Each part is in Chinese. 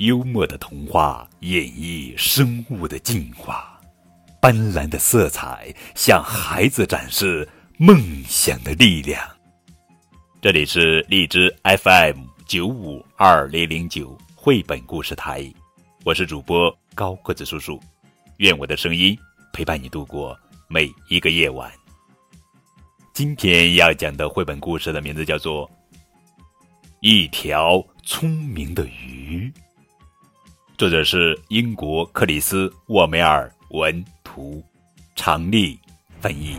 幽默的童话演绎生物的进化，斑斓的色彩向孩子展示梦想的力量。这里是荔枝 FM 九五二零零九绘本故事台，我是主播高个子叔叔，愿我的声音陪伴你度过每一个夜晚。今天要讲的绘本故事的名字叫做《一条聪明的鱼》。作者是英国克里斯·沃梅尔文图，常丽翻译。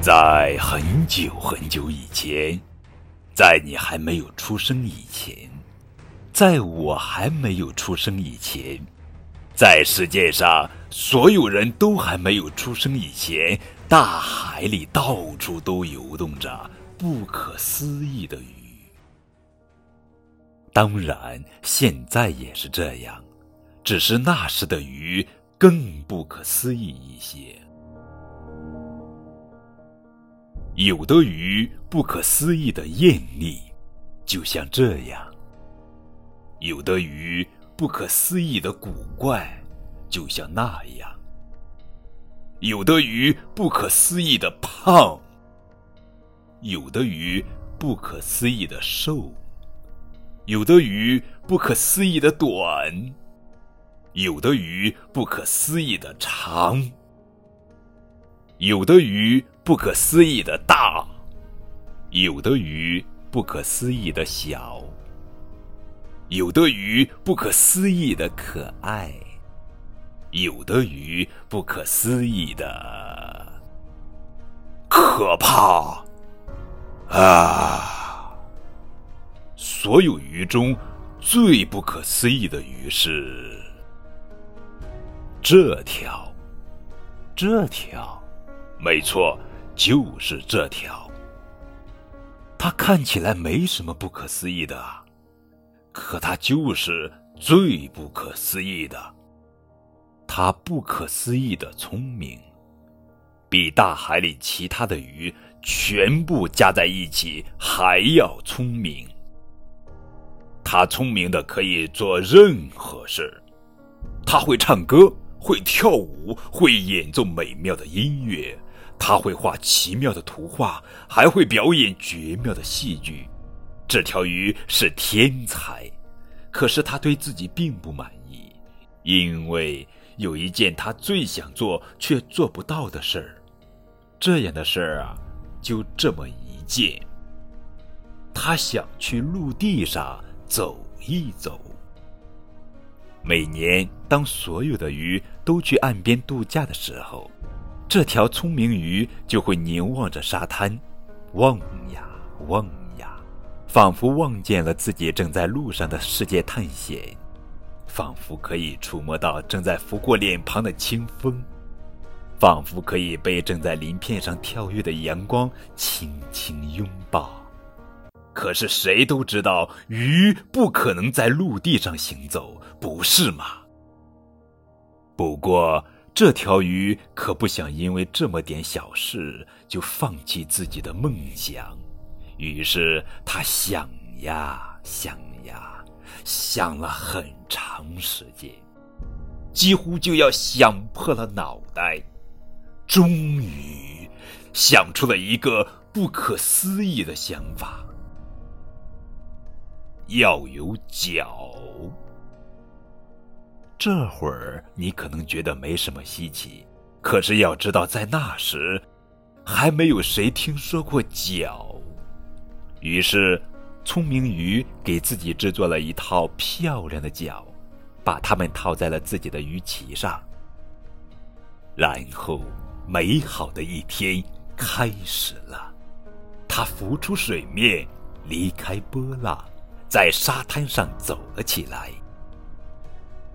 在很久很久以前，在你还没有出生以前，在我还没有出生以前，在世界上所有人都还没有出生以前，大海里到处都游动着不可思议的鱼。当然，现在也是这样，只是那时的鱼更不可思议一些。有的鱼不可思议的艳丽，就像这样；有的鱼不可思议的古怪，就像那样；有的鱼不可思议的胖，有的鱼不可思议的瘦。有的鱼不可思议的短，有的鱼不可思议的长，有的鱼不可思议的大，有的鱼不可思议的小，有的鱼不可思议的可爱，有的鱼不可思议的可怕啊！所有鱼中，最不可思议的鱼是这条。这条，没错，就是这条。它看起来没什么不可思议的，可它就是最不可思议的。它不可思议的聪明，比大海里其他的鱼全部加在一起还要聪明。他聪明的可以做任何事，他会唱歌，会跳舞，会演奏美妙的音乐，他会画奇妙的图画，还会表演绝妙的戏剧。这条鱼是天才，可是他对自己并不满意，因为有一件他最想做却做不到的事儿。这样的事儿啊，就这么一件。他想去陆地上。走一走。每年，当所有的鱼都去岸边度假的时候，这条聪明鱼就会凝望着沙滩，望呀望呀，仿佛望见了自己正在路上的世界探险，仿佛可以触摸到正在拂过脸庞的清风，仿佛可以被正在鳞片上跳跃的阳光轻轻拥抱。可是谁都知道，鱼不可能在陆地上行走，不是吗？不过这条鱼可不想因为这么点小事就放弃自己的梦想，于是他想呀想呀，想了很长时间，几乎就要想破了脑袋，终于想出了一个不可思议的想法。要有脚。这会儿你可能觉得没什么稀奇，可是要知道，在那时，还没有谁听说过脚。于是，聪明鱼给自己制作了一套漂亮的脚，把它们套在了自己的鱼鳍上。然后，美好的一天开始了。它浮出水面，离开波浪。在沙滩上走了起来。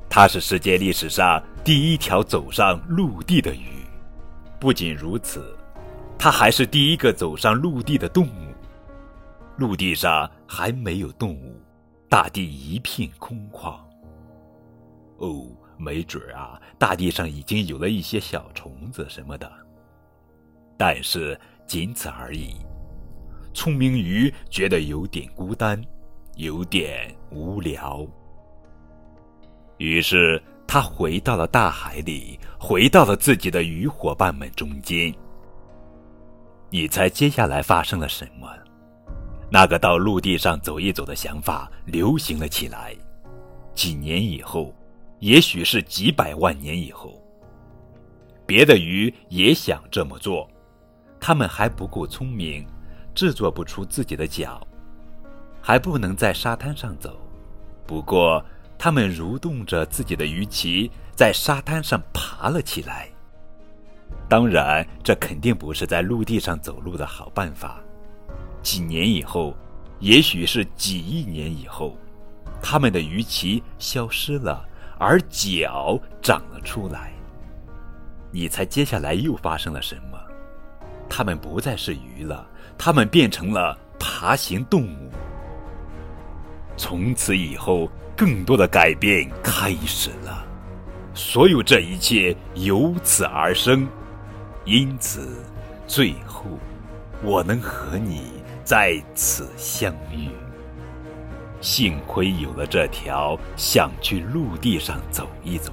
它是世界历史上第一条走上陆地的鱼，不仅如此，它还是第一个走上陆地的动物。陆地上还没有动物，大地一片空旷。哦，没准儿啊，大地上已经有了一些小虫子什么的，但是仅此而已。聪明鱼觉得有点孤单，有点无聊。于是，他回到了大海里，回到了自己的鱼伙伴们中间。你猜接下来发生了什么？那个到陆地上走一走的想法流行了起来。几年以后，也许是几百万年以后，别的鱼也想这么做，他们还不够聪明，制作不出自己的脚，还不能在沙滩上走。不过，它们蠕动着自己的鱼鳍，在沙滩上爬了起来。当然，这肯定不是在陆地上走路的好办法。几年以后，也许是几亿年以后，它们的鱼鳍消失了，而脚长了出来。你猜接下来又发生了什么？它们不再是鱼了，它们变成了爬行动物。从此以后。更多的改变开始了，所有这一切由此而生，因此，最后，我能和你在此相遇。幸亏有了这条想去陆地上走一走